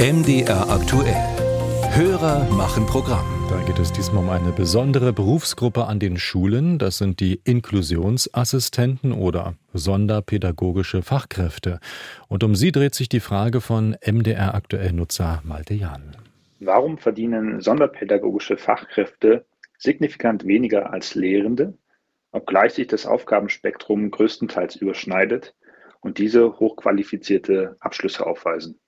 MDR aktuell. Hörer machen Programm. Da geht es diesmal um eine besondere Berufsgruppe an den Schulen. Das sind die Inklusionsassistenten oder sonderpädagogische Fachkräfte. Und um sie dreht sich die Frage von MDR aktuell Nutzer Malte Jahn. Warum verdienen sonderpädagogische Fachkräfte signifikant weniger als Lehrende, obgleich sich das Aufgabenspektrum größtenteils überschneidet und diese hochqualifizierte Abschlüsse aufweisen?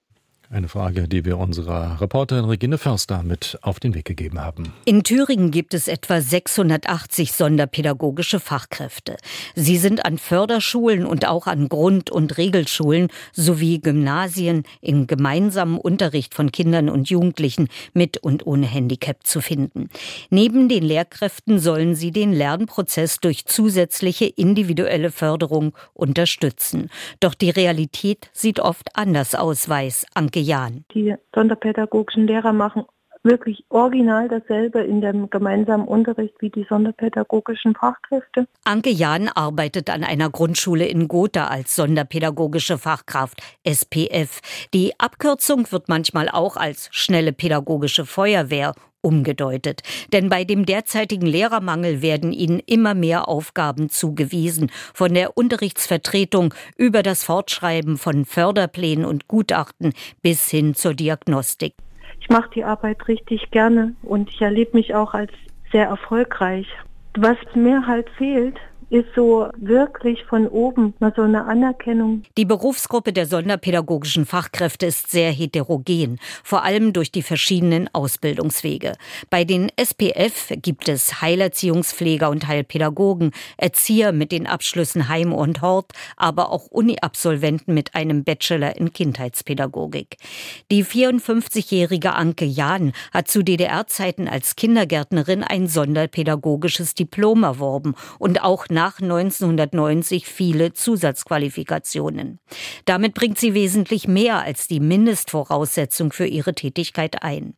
Eine Frage, die wir unserer Reporterin Regine Förster mit auf den Weg gegeben haben. In Thüringen gibt es etwa 680 sonderpädagogische Fachkräfte. Sie sind an Förderschulen und auch an Grund- und Regelschulen sowie Gymnasien im gemeinsamen Unterricht von Kindern und Jugendlichen mit und ohne Handicap zu finden. Neben den Lehrkräften sollen sie den Lernprozess durch zusätzliche individuelle Förderung unterstützen. Doch die Realität sieht oft anders aus, weiß Anke Jahren. Die sonderpädagogischen Lehrer machen wirklich original dasselbe in dem gemeinsamen Unterricht wie die sonderpädagogischen Fachkräfte. Anke Jahn arbeitet an einer Grundschule in Gotha als sonderpädagogische Fachkraft SPF. Die Abkürzung wird manchmal auch als schnelle pädagogische Feuerwehr umgedeutet. Denn bei dem derzeitigen Lehrermangel werden ihnen immer mehr Aufgaben zugewiesen, von der Unterrichtsvertretung über das Fortschreiben von Förderplänen und Gutachten bis hin zur Diagnostik. Ich mache die Arbeit richtig gerne und ich erlebe mich auch als sehr erfolgreich. Was mir halt fehlt, ist so wirklich von oben mal so eine Anerkennung. Die Berufsgruppe der sonderpädagogischen Fachkräfte ist sehr heterogen, vor allem durch die verschiedenen Ausbildungswege. Bei den SPF gibt es Heilerziehungspfleger und Heilpädagogen, Erzieher mit den Abschlüssen Heim und Hort, aber auch Uni-Absolventen mit einem Bachelor in Kindheitspädagogik. Die 54-jährige Anke Jahn hat zu DDR-Zeiten als Kindergärtnerin ein sonderpädagogisches Diplom erworben und auch nach nach 1990 viele Zusatzqualifikationen. Damit bringt sie wesentlich mehr als die Mindestvoraussetzung für ihre Tätigkeit ein.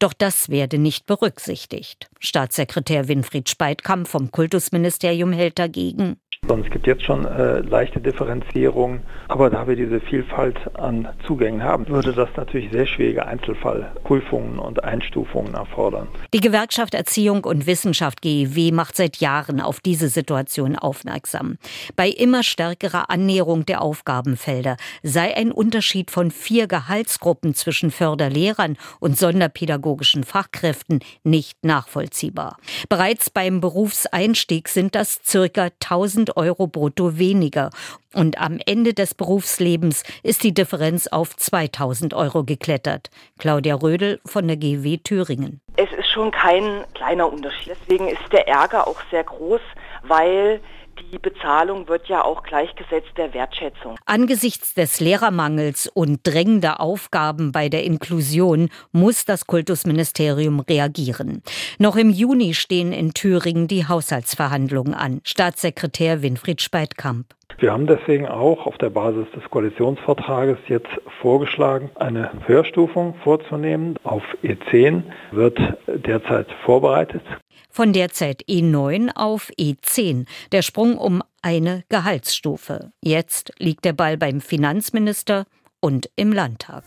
Doch das werde nicht berücksichtigt. Staatssekretär Winfried Speitkamp vom Kultusministerium hält dagegen. Es gibt jetzt schon äh, leichte Differenzierungen, aber da wir diese Vielfalt an Zugängen haben, würde das natürlich sehr schwierige Einzelfallprüfungen und Einstufungen erfordern. Die Gewerkschaft Erziehung und Wissenschaft GEW macht seit Jahren auf diese Situation aufmerksam. Bei immer stärkerer Annäherung der Aufgabenfelder sei ein Unterschied von vier Gehaltsgruppen zwischen Förderlehrern und sonderpädagogischen Fachkräften nicht nachvollziehbar. Bereits beim Berufseinstieg sind das circa 1000 Euro brutto weniger. Und am Ende des Berufslebens ist die Differenz auf 2000 Euro geklettert. Claudia Rödel von der GW Thüringen. Es ist schon kein kleiner Unterschied. Deswegen ist der Ärger auch sehr groß, weil die Bezahlung wird ja auch gleichgesetzt der Wertschätzung. Angesichts des Lehrermangels und drängender Aufgaben bei der Inklusion muss das Kultusministerium reagieren. Noch im Juni stehen in Thüringen die Haushaltsverhandlungen an. Staatssekretär Winfried Speitkamp. Wir haben deswegen auch auf der Basis des Koalitionsvertrages jetzt vorgeschlagen, eine Höherstufung vorzunehmen. Auf E10 wird derzeit vorbereitet. Von derzeit E9 auf E10. Der Sprung um eine Gehaltsstufe. Jetzt liegt der Ball beim Finanzminister und im Landtag.